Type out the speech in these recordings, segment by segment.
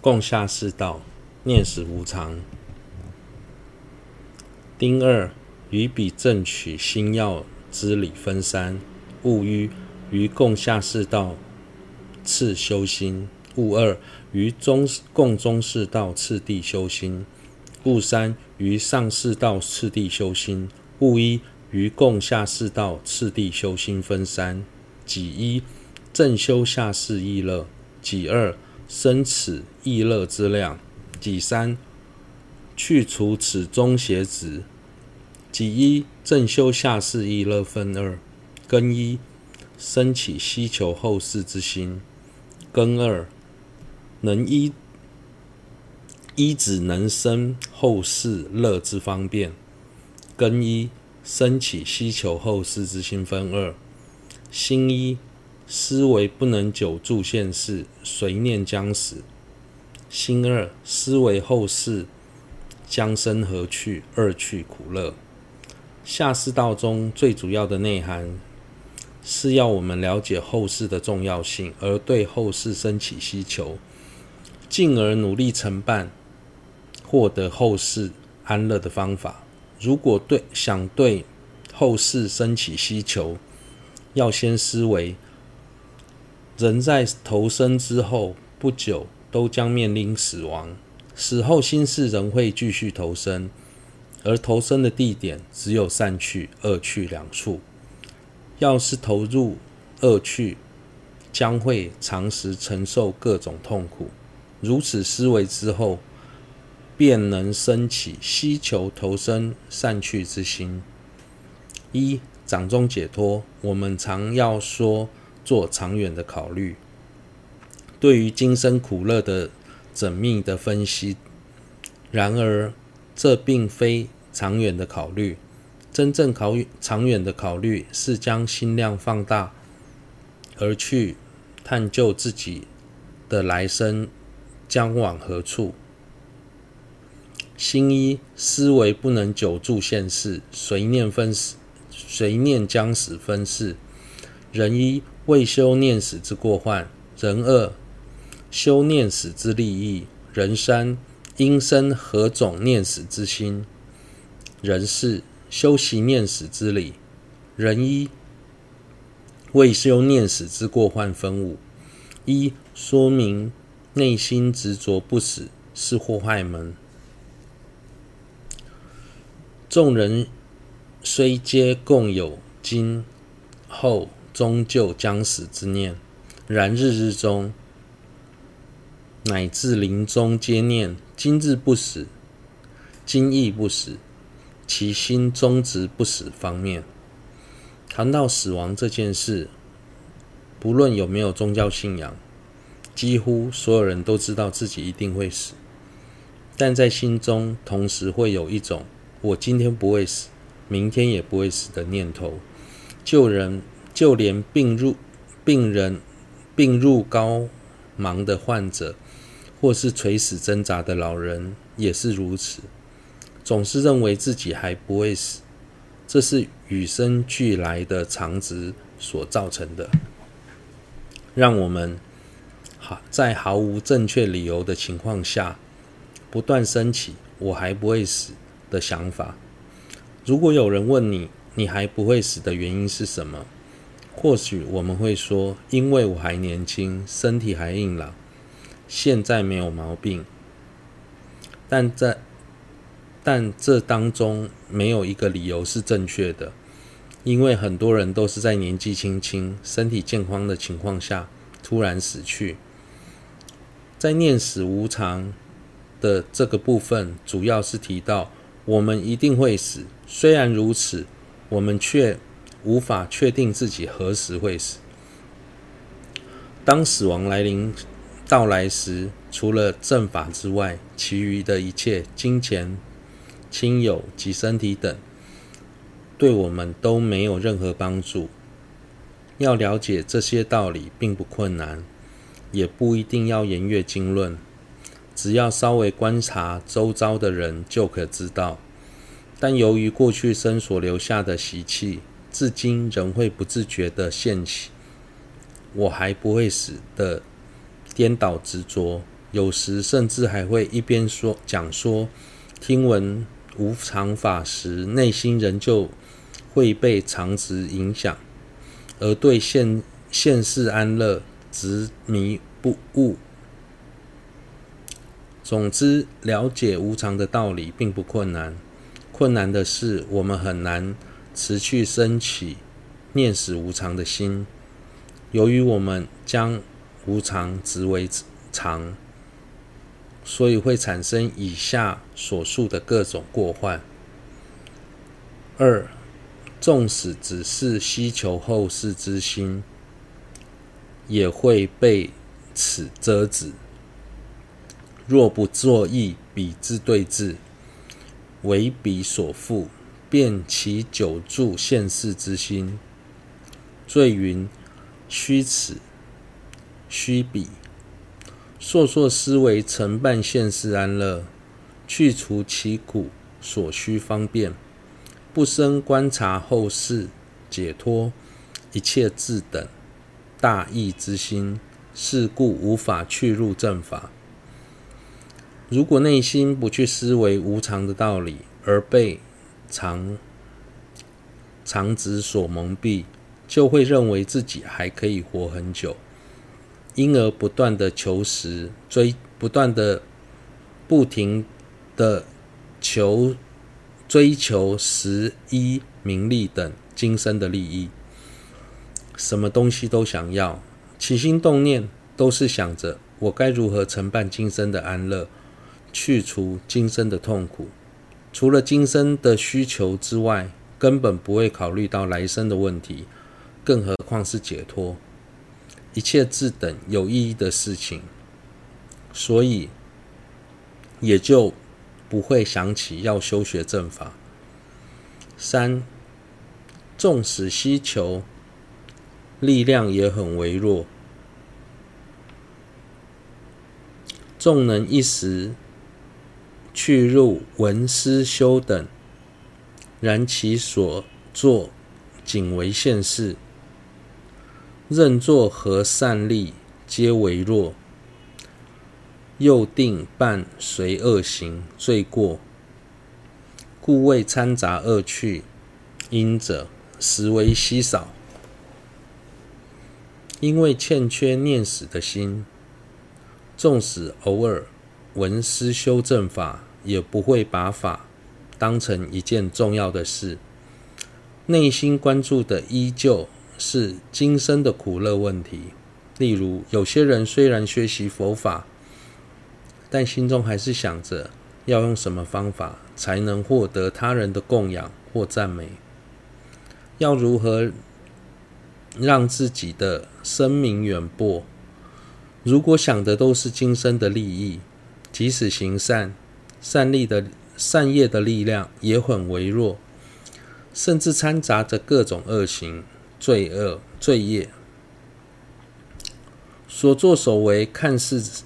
共下世道，念死无常。丁二，于彼正取心要之理分三：戊一，于共下世道次修心；戊二，于中共中世道次第修心；戊三，于上世道次第修心；戊一，于共下世道次第修心分三：己一，正修下世意乐；己二，生此意乐之量；己三，去除此中邪执。己一，正修下士意乐分二：庚一，升起希求后世之心；庚二，能依依止能生后世乐之方便。庚一，升起希求后世之心分二：辛一，思惟不能久住现世，随念将死；心二，思惟后世将生何去，二去苦乐。下士道中最主要的内涵，是要我们了解后世的重要性，而对后世生起希求，进而努力承办，获得后世安乐的方法。如果对想对后世生起希求，要先思维，人在投生之后不久都将面临死亡，死后心事仍会继续投生。而投生的地点只有善趣、恶趣两处。要是投入恶趣，将会长时承受各种痛苦。如此思维之后，便能升起希求投生善趣之心。一掌中解脱，我们常要说做长远的考虑，对于今生苦乐的缜密的分析。然而，这并非长远的考虑，真正考长远的考虑是将心量放大，而去探究自己的来生将往何处。辛一思维不能久住现世，随念分死，随念将死分四。人一未修念死之过患，人二修念死之利益，人三应生何种念死之心。人四修习念死之理，人一未修念死之过患分五：一说明内心执着不死是祸害门，众人虽皆共有今后终究将死之念，然日日中乃至临终皆念今日不死，今亦不死。其心终执不死方面，谈到死亡这件事，不论有没有宗教信仰，几乎所有人都知道自己一定会死，但在心中同时会有一种“我今天不会死，明天也不会死”的念头。救人就连病入病人病入膏肓的患者，或是垂死挣扎的老人，也是如此。总是认为自己还不会死，这是与生俱来的常执所造成的，让我们好在毫无正确理由的情况下，不断升起“我还不会死”的想法。如果有人问你，你还不会死的原因是什么？或许我们会说：“因为我还年轻，身体还硬朗，现在没有毛病。”但在但这当中没有一个理由是正确的，因为很多人都是在年纪轻轻、身体健康的情况下突然死去。在念死无常的这个部分，主要是提到我们一定会死，虽然如此，我们却无法确定自己何时会死。当死亡来临到来时，除了正法之外，其余的一切金钱。亲友及身体等，对我们都没有任何帮助。要了解这些道理并不困难，也不一定要研阅经论，只要稍微观察周遭的人就可知道。但由于过去生所留下的习气，至今仍会不自觉地现起“我还不会死”的颠倒执着，有时甚至还会一边说讲说，听闻无常法时，内心仍旧会被常执影响，而对现现世安乐执迷不悟。总之，了解无常的道理并不困难，困难的是我们很难持续升起念死无常的心。由于我们将无常执为常。所以会产生以下所述的各种过患。二，纵使只是希求后世之心，也会被此遮止。若不作意彼之对治，为彼所缚，便其久住现世之心。罪云：虚此，虚彼。烁烁思维承办现世安乐，去除其苦所需方便，不生观察后世解脱一切智等大义之心，是故无法去入正法。如果内心不去思维无常的道理，而被常常执所蒙蔽，就会认为自己还可以活很久。因而不断的求实追，不断的不停的求追求实依名利等今生的利益，什么东西都想要，起心动念都是想着我该如何承办今生的安乐，去除今生的痛苦。除了今生的需求之外，根本不会考虑到来生的问题，更何况是解脱。一切自等有意义的事情，所以也就不会想起要修学正法。三，纵使需求，力量也很微弱，纵能一时去入闻思修等，然其所作仅为现世。任作何善力，皆为弱；又定伴随恶行罪过，故谓掺杂恶趣因者，实为稀少。因为欠缺念死的心，纵使偶尔闻思修正法，也不会把法当成一件重要的事，内心关注的依旧。是今生的苦乐问题。例如，有些人虽然学习佛法，但心中还是想着要用什么方法才能获得他人的供养或赞美，要如何让自己的声名远播。如果想的都是今生的利益，即使行善，善力的善业的力量也很微弱，甚至掺杂着各种恶行。罪恶罪业所作所为，看似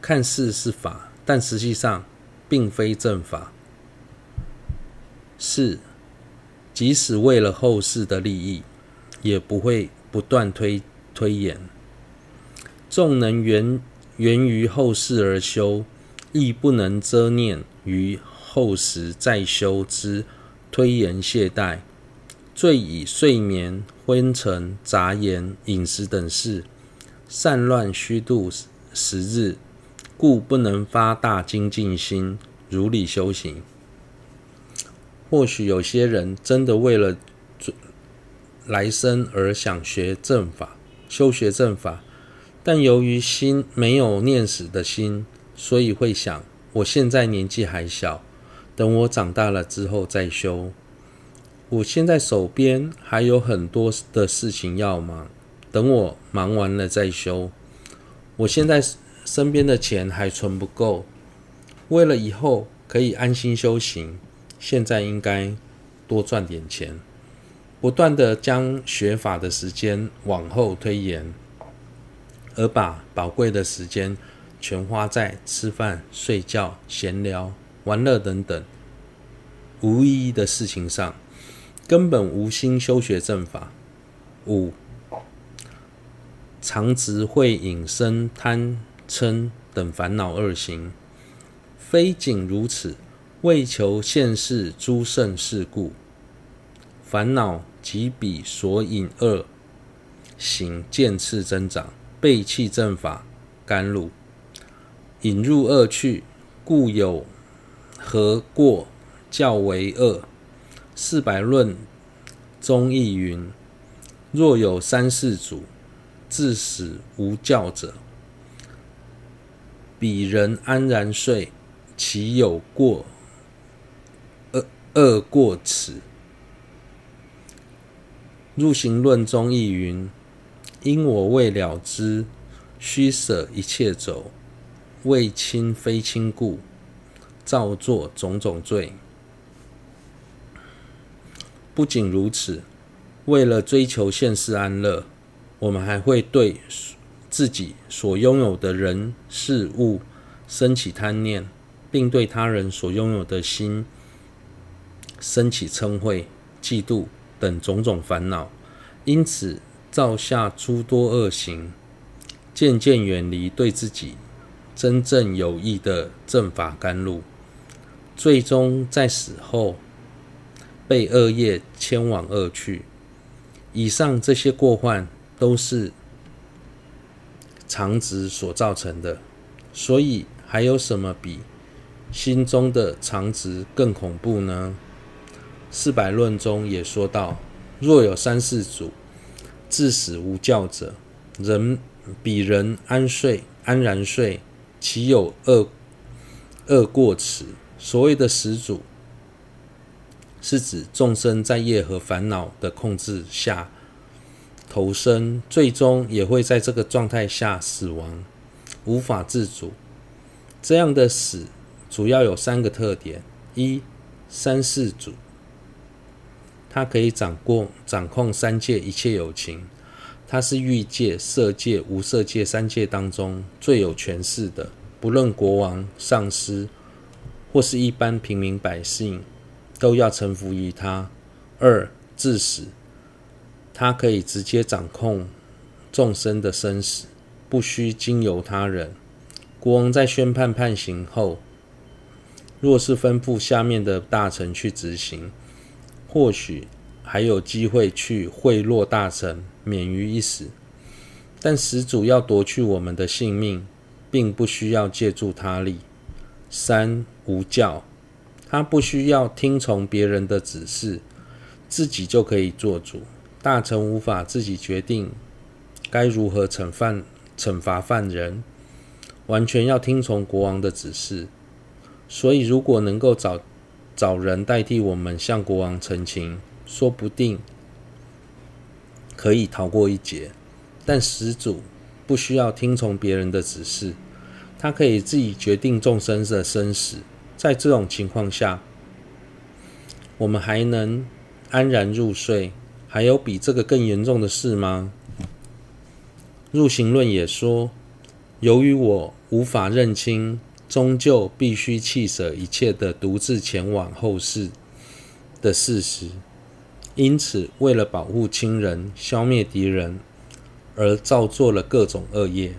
看似是法，但实际上并非正法。四，即使为了后世的利益，也不会不断推推延。众能源源于后世而修，亦不能遮念于后时再修之推延懈怠。遂以睡眠、昏沉、杂言、饮食等事，散乱虚度时日，故不能发大精进心，如理修行。或许有些人真的为了来生而想学正法、修学正法，但由于心没有念死的心，所以会想：我现在年纪还小，等我长大了之后再修。我现在手边还有很多的事情要忙，等我忙完了再修。我现在身边的钱还存不够，为了以后可以安心修行，现在应该多赚点钱，不断地将学法的时间往后推延，而把宝贵的时间全花在吃饭、睡觉、闲聊、玩乐等等无意义的事情上。根本无心修学正法。五，常执会引生贪嗔等烦恼二行。非仅如此，为求现世诸胜事故，烦恼即彼所引恶行渐次增长，背弃正法，甘露引入恶趣，故有何过较为恶？四百论中亦云：若有三世祖，至死无教者，彼人安然睡。其有过恶恶过此？入行论中亦云：因我未了知，须舍一切走，为亲非亲故，造作种种罪。不仅如此，为了追求现世安乐，我们还会对自己所拥有的人事物生起贪念。并对他人所拥有的心生起嗔恚、嫉妒等种种烦恼，因此造下诸多恶行，渐渐远离对自己真正有益的正法甘露，最终在死后被恶业牵往恶去。以上这些过患都是常执所造成的，所以还有什么比心中的常执更恐怖呢？四百论中也说到：若有三世祖，自死无教者，人比人安睡安然睡，其有恶恶过此？所谓的始祖，是指众生在业和烦恼的控制下投生，最终也会在这个状态下死亡，无法自主。这样的死。主要有三个特点：一、三世祖，他可以掌控掌控三界一切有情，他是欲界、色界、无色界三界当中最有权势的，不论国王、上师或是一般平民百姓，都要臣服于他。二、自死，他可以直接掌控众生的生死，不需经由他人。国王在宣判判刑后，若是吩咐下面的大臣去执行，或许还有机会去贿赂大臣，免于一死。但始祖要夺去我们的性命，并不需要借助他力。三、无教，他不需要听从别人的指示，自己就可以做主。大臣无法自己决定该如何惩犯惩罚犯人，完全要听从国王的指示。所以，如果能够找找人代替我们向国王陈情，说不定可以逃过一劫。但始祖不需要听从别人的指示，他可以自己决定众生的生死。在这种情况下，我们还能安然入睡？还有比这个更严重的事吗？入行论也说，由于我无法认清。终究必须弃舍一切的独自前往后世的事实，因此为了保护亲人、消灭敌人，而造作了各种恶业。